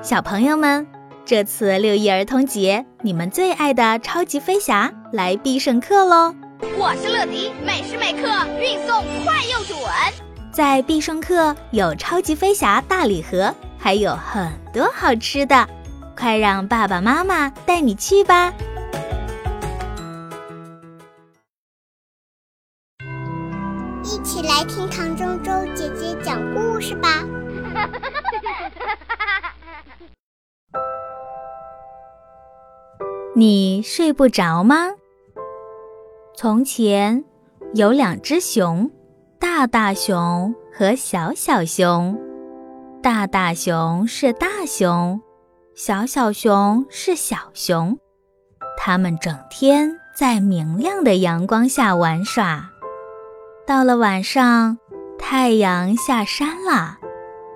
小朋友们，这次六一儿童节，你们最爱的超级飞侠来必胜客喽！我是乐迪，每时每刻运送快又准。在必胜客有超级飞侠大礼盒，还有很多好吃的，快让爸爸妈妈带你去吧！你睡不着吗？从前有两只熊，大大熊和小小熊。大大熊是大熊，小小熊是小熊。它们整天在明亮的阳光下玩耍。到了晚上，太阳下山了，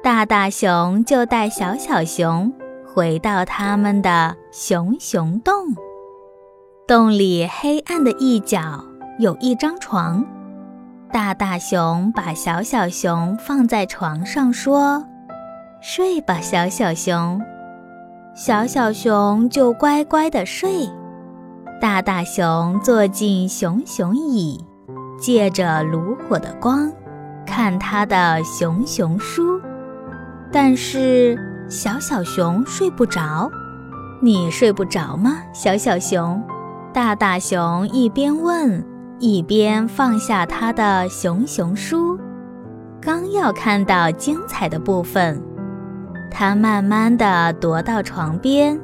大大熊就带小小熊。回到他们的熊熊洞，洞里黑暗的一角有一张床。大大熊把小小熊放在床上，说：“睡吧，小小熊。”小小熊就乖乖的睡。大大熊坐进熊熊椅，借着炉火的光，看他的熊熊书，但是。小小熊睡不着，你睡不着吗？小小熊，大大熊一边问，一边放下他的熊熊书，刚要看到精彩的部分，他慢慢的踱到床边。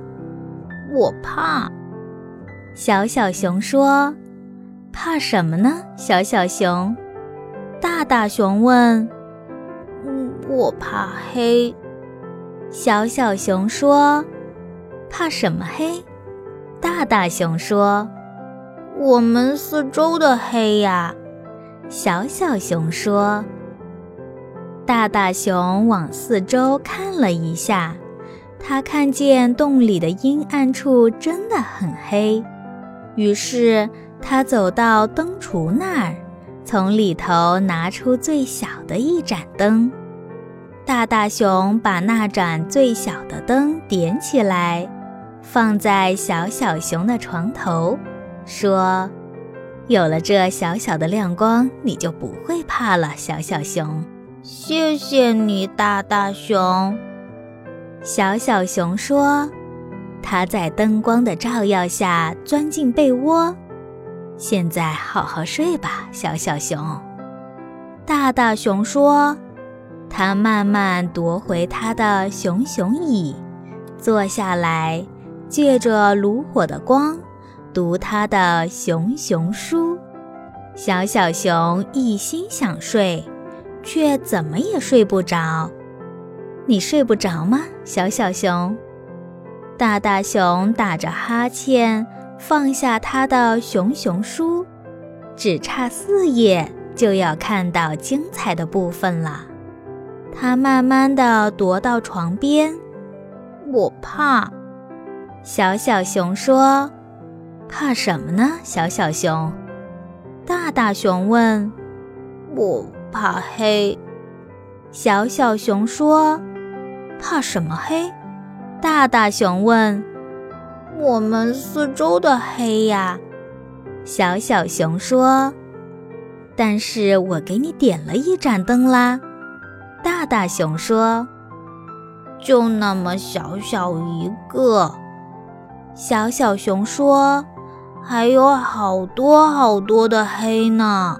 我怕。小小熊说：“怕什么呢？”小小熊，大大熊问：“嗯，我怕黑。”小小熊说：“怕什么黑？”大大熊说：“我们四周的黑呀。”小小熊说：“大大熊往四周看了一下，他看见洞里的阴暗处真的很黑，于是他走到灯橱那儿，从里头拿出最小的一盏灯。”大大熊把那盏最小的灯点起来，放在小小熊的床头，说：“有了这小小的亮光，你就不会怕了。”小小熊，谢谢你，大大熊。小小熊说：“它在灯光的照耀下钻进被窝，现在好好睡吧。”小小熊，大大熊说。他慢慢夺回他的熊熊椅，坐下来，借着炉火的光，读他的熊熊书。小小熊一心想睡，却怎么也睡不着。你睡不着吗，小小熊？大大熊打着哈欠，放下他的熊熊书，只差四页就要看到精彩的部分了。他慢慢地踱到床边，我怕。小小熊说：“怕什么呢？”小小熊，大大熊问：“我怕黑。”小小熊说：“怕什么黑？”大大熊问：“我们四周的黑呀。”小小熊说：“但是我给你点了一盏灯啦。”大大熊说：“就那么小小一个。”小小熊说：“还有好多好多的黑呢。”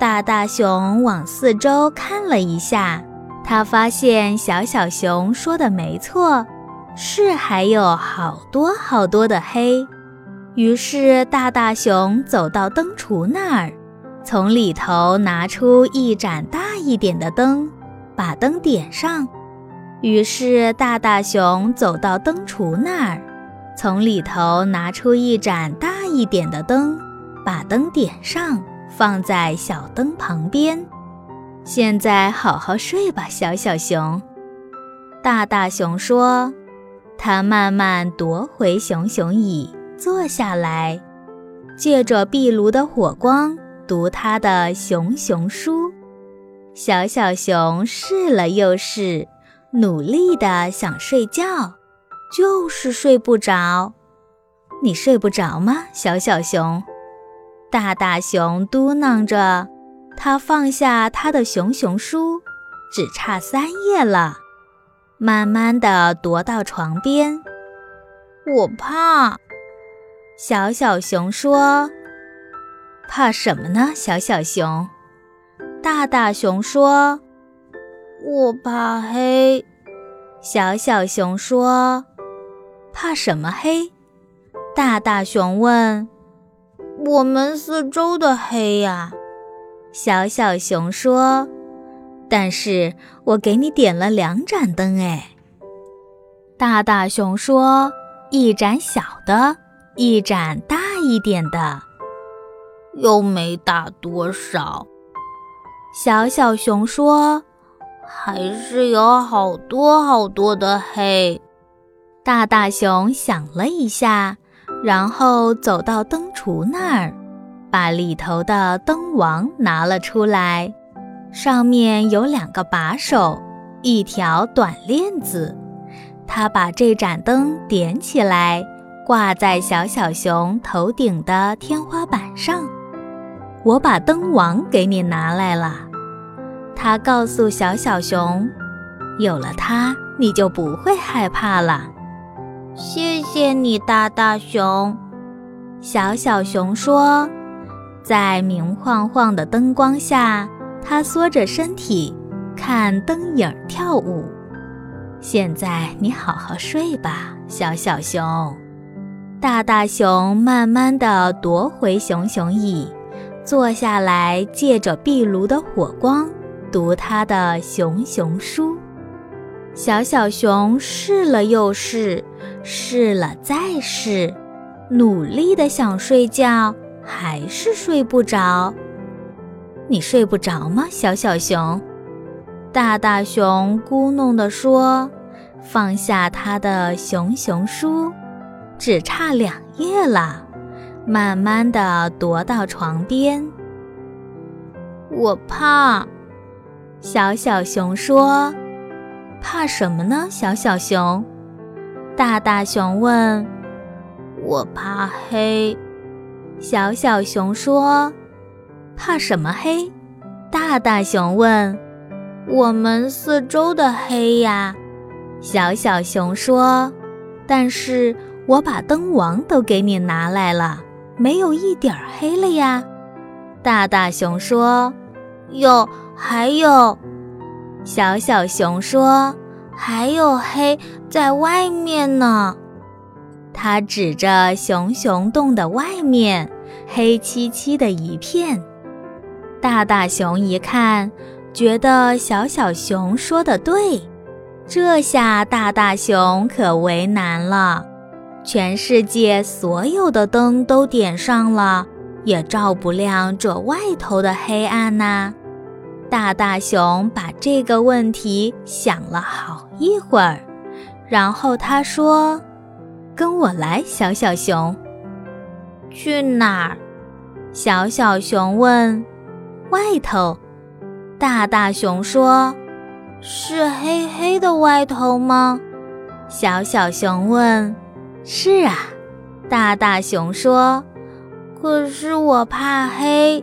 大大熊往四周看了一下，他发现小小熊说的没错，是还有好多好多的黑。于是大大熊走到灯橱那儿。从里头拿出一盏大一点的灯，把灯点上。于是大大熊走到灯橱那儿，从里头拿出一盏大一点的灯，把灯点上，放在小灯旁边。现在好好睡吧，小小熊。大大熊说。他慢慢夺回熊熊椅，坐下来，借着壁炉的火光。读他的熊熊书，小小熊试了又试，努力的想睡觉，就是睡不着。你睡不着吗，小小熊？大大熊嘟囔着，他放下他的熊熊书，只差三页了，慢慢的踱到床边。我怕。小小熊说：“怕什么呢？”小小熊。大大熊说：“我怕黑。”小小熊说：“怕什么黑？”大大熊问：“我们四周的黑呀？”小小熊说：“但是我给你点了两盏灯，哎。”大大熊说：“一盏小的。”一盏大一点的，又没大多少。小小熊说：“还是有好多好多的黑。”大大熊想了一下，然后走到灯橱那儿，把里头的灯王拿了出来，上面有两个把手，一条短链子。他把这盏灯点起来。挂在小小熊头顶的天花板上，我把灯王给你拿来了。他告诉小小熊：“有了它，你就不会害怕了。”谢谢你，大大熊。小小熊说：“在明晃晃的灯光下，它缩着身体看灯影跳舞。现在你好好睡吧，小小熊。”大大熊慢慢地夺回熊熊椅，坐下来，借着壁炉的火光读他的熊熊书。小小熊试了又试，试了再试，努力的想睡觉，还是睡不着。你睡不着吗，小小熊？大大熊咕哝地说，放下他的熊熊书。只差两页了，慢慢的踱到床边。我怕，小小熊说：“怕什么呢？”小小熊，大大熊问：“我怕黑。”小小熊说：“怕什么黑？”大大熊问：“我们四周的黑呀。”小小熊说：“但是。”我把灯王都给你拿来了，没有一点黑了呀。大大熊说：“哟，还有。”小小熊说：“还有黑在外面呢。”他指着熊熊洞的外面，黑漆漆的一片。大大熊一看，觉得小小熊说的对，这下大大熊可为难了。全世界所有的灯都点上了，也照不亮这外头的黑暗呐。大大熊把这个问题想了好一会儿，然后他说：“跟我来，小小熊。”去哪儿？小小熊问。外头。大大熊说：“是黑黑的外头吗？”小小熊问。是啊，大大熊说：“可是我怕黑。”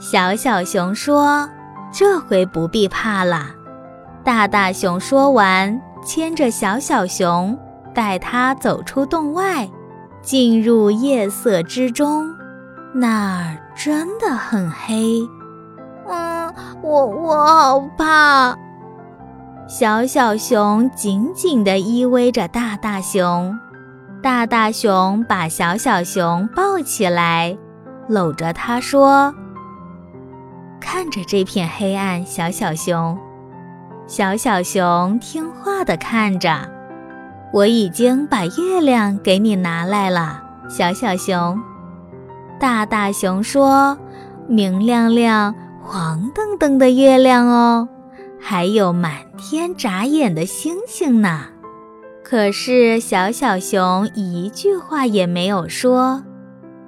小小熊说：“这回不必怕了。”大大熊说完，牵着小小熊，带它走出洞外，进入夜色之中。那儿真的很黑。嗯，我我好怕。小小熊紧紧地依偎着大大熊。大大熊把小小熊抱起来，搂着它说：“看着这片黑暗，小小熊。”小小熊听话的看着。我已经把月亮给你拿来了，小小熊。大大熊说：“明亮亮、黄澄澄的月亮哦，还有满天眨眼的星星呢。”可是小小熊一句话也没有说，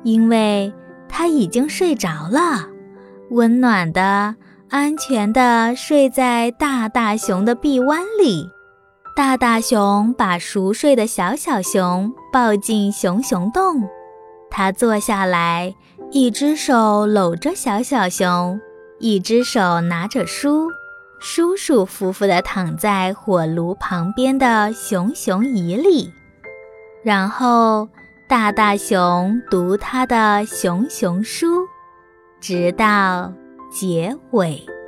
因为它已经睡着了，温暖的、安全的睡在大大熊的臂弯里。大大熊把熟睡的小小熊抱进熊熊洞，他坐下来，一只手搂着小小熊，一只手拿着书，舒舒服服地躺在火炉旁边的熊熊椅里。然后，大大熊读他的熊熊书，直到结尾。